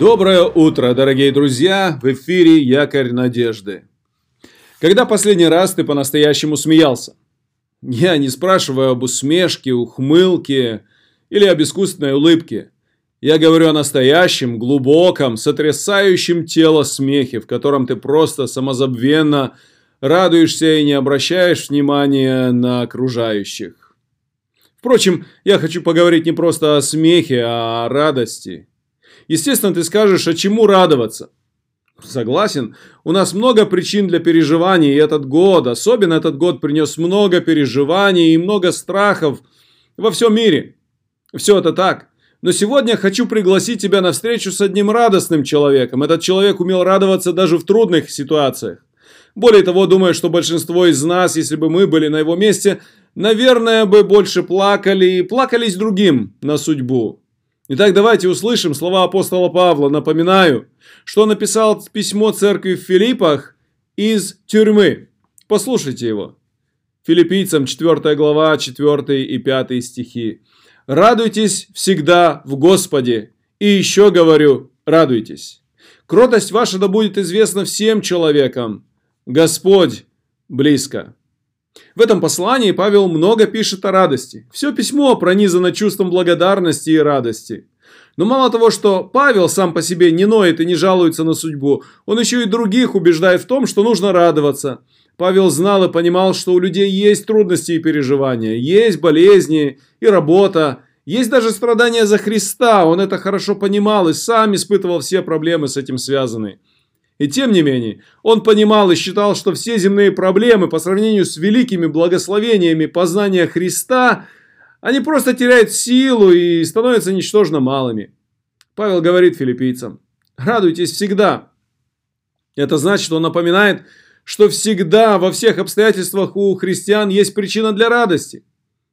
Доброе утро, дорогие друзья! В эфире Якорь Надежды. Когда последний раз ты по-настоящему смеялся? Я не спрашиваю об усмешке, ухмылке или об искусственной улыбке. Я говорю о настоящем, глубоком, сотрясающем тело смехе, в котором ты просто самозабвенно радуешься и не обращаешь внимания на окружающих. Впрочем, я хочу поговорить не просто о смехе, а о радости. Естественно, ты скажешь, а чему радоваться? Согласен, у нас много причин для переживаний, и этот год, особенно этот год, принес много переживаний и много страхов во всем мире. Все это так. Но сегодня хочу пригласить тебя на встречу с одним радостным человеком. Этот человек умел радоваться даже в трудных ситуациях. Более того, думаю, что большинство из нас, если бы мы были на его месте, наверное, бы больше плакали и плакались другим на судьбу. Итак, давайте услышим слова апостола Павла. Напоминаю, что написал письмо церкви в Филиппах из тюрьмы. Послушайте его. Филиппийцам 4 глава 4 и 5 стихи. «Радуйтесь всегда в Господе, и еще говорю, радуйтесь. Кротость ваша да будет известна всем человекам, Господь близко. В этом послании Павел много пишет о радости. Все письмо пронизано чувством благодарности и радости. Но мало того, что Павел сам по себе не ноет и не жалуется на судьбу, он еще и других убеждает в том, что нужно радоваться. Павел знал и понимал, что у людей есть трудности и переживания, есть болезни и работа, есть даже страдания за Христа. Он это хорошо понимал и сам испытывал все проблемы с этим связанные. И тем не менее, он понимал и считал, что все земные проблемы по сравнению с великими благословениями познания Христа, они просто теряют силу и становятся ничтожно малыми. Павел говорит филиппийцам, радуйтесь всегда. Это значит, что он напоминает, что всегда во всех обстоятельствах у христиан есть причина для радости.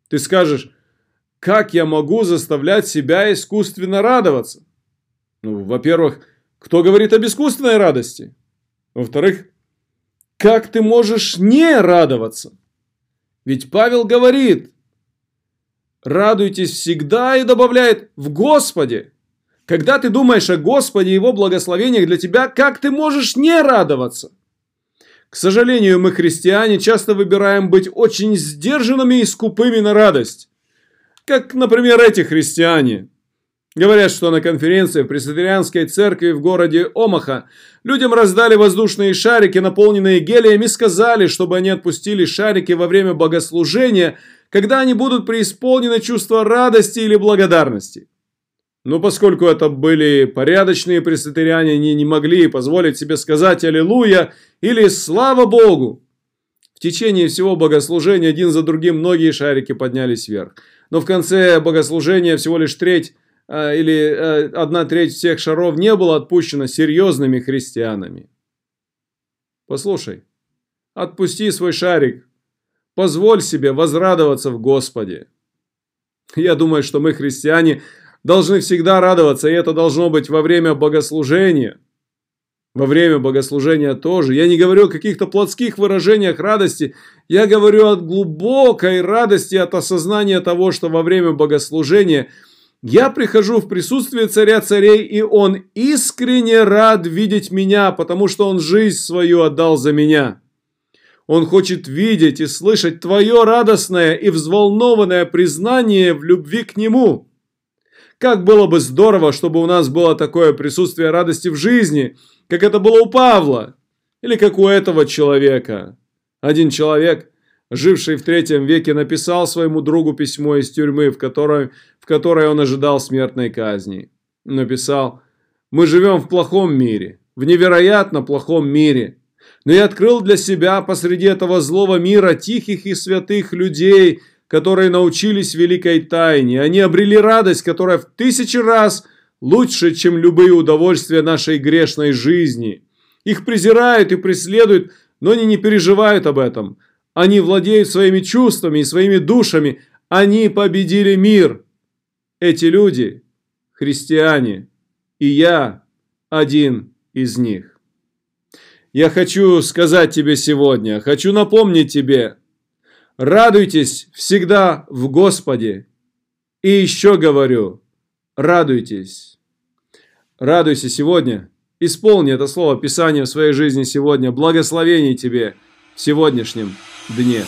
Ты скажешь, как я могу заставлять себя искусственно радоваться? Ну, во-первых, кто говорит об искусственной радости? Во-вторых, как ты можешь не радоваться? Ведь Павел говорит, радуйтесь всегда и добавляет в Господе. Когда ты думаешь о Господе и Его благословениях для тебя, как ты можешь не радоваться? К сожалению, мы, христиане, часто выбираем быть очень сдержанными и скупыми на радость. Как, например, эти христиане – Говорят, что на конференции в пресвитерианской церкви в городе Омаха людям раздали воздушные шарики, наполненные гелием, и сказали, чтобы они отпустили шарики во время богослужения, когда они будут преисполнены чувства радости или благодарности. Но поскольку это были порядочные пресвитериане, они не могли позволить себе сказать «Аллилуйя» или «Слава Богу». В течение всего богослужения один за другим многие шарики поднялись вверх. Но в конце богослужения всего лишь треть или э, одна треть всех шаров не было отпущено серьезными христианами. Послушай, отпусти свой шарик, позволь себе возрадоваться в Господе. Я думаю, что мы, христиане, должны всегда радоваться, и это должно быть во время богослужения. Во время богослужения тоже. Я не говорю о каких-то плотских выражениях радости, я говорю о глубокой радости от осознания того, что во время богослужения – я прихожу в присутствие царя царей, и он искренне рад видеть меня, потому что он жизнь свою отдал за меня. Он хочет видеть и слышать твое радостное и взволнованное признание в любви к нему. Как было бы здорово, чтобы у нас было такое присутствие радости в жизни, как это было у Павла, или как у этого человека. Один человек – живший в третьем веке, написал своему другу письмо из тюрьмы, в которой, в которой он ожидал смертной казни. Написал «Мы живем в плохом мире, в невероятно плохом мире, но я открыл для себя посреди этого злого мира тихих и святых людей, которые научились великой тайне. Они обрели радость, которая в тысячи раз лучше, чем любые удовольствия нашей грешной жизни. Их презирают и преследуют, но они не переживают об этом. Они владеют своими чувствами и своими душами. Они победили мир. Эти люди – христиане. И я один из них. Я хочу сказать тебе сегодня, хочу напомнить тебе, радуйтесь всегда в Господе. И еще говорю, радуйтесь. Радуйся сегодня. Исполни это слово Писания в своей жизни сегодня. Благословений тебе в сегодняшнем дне.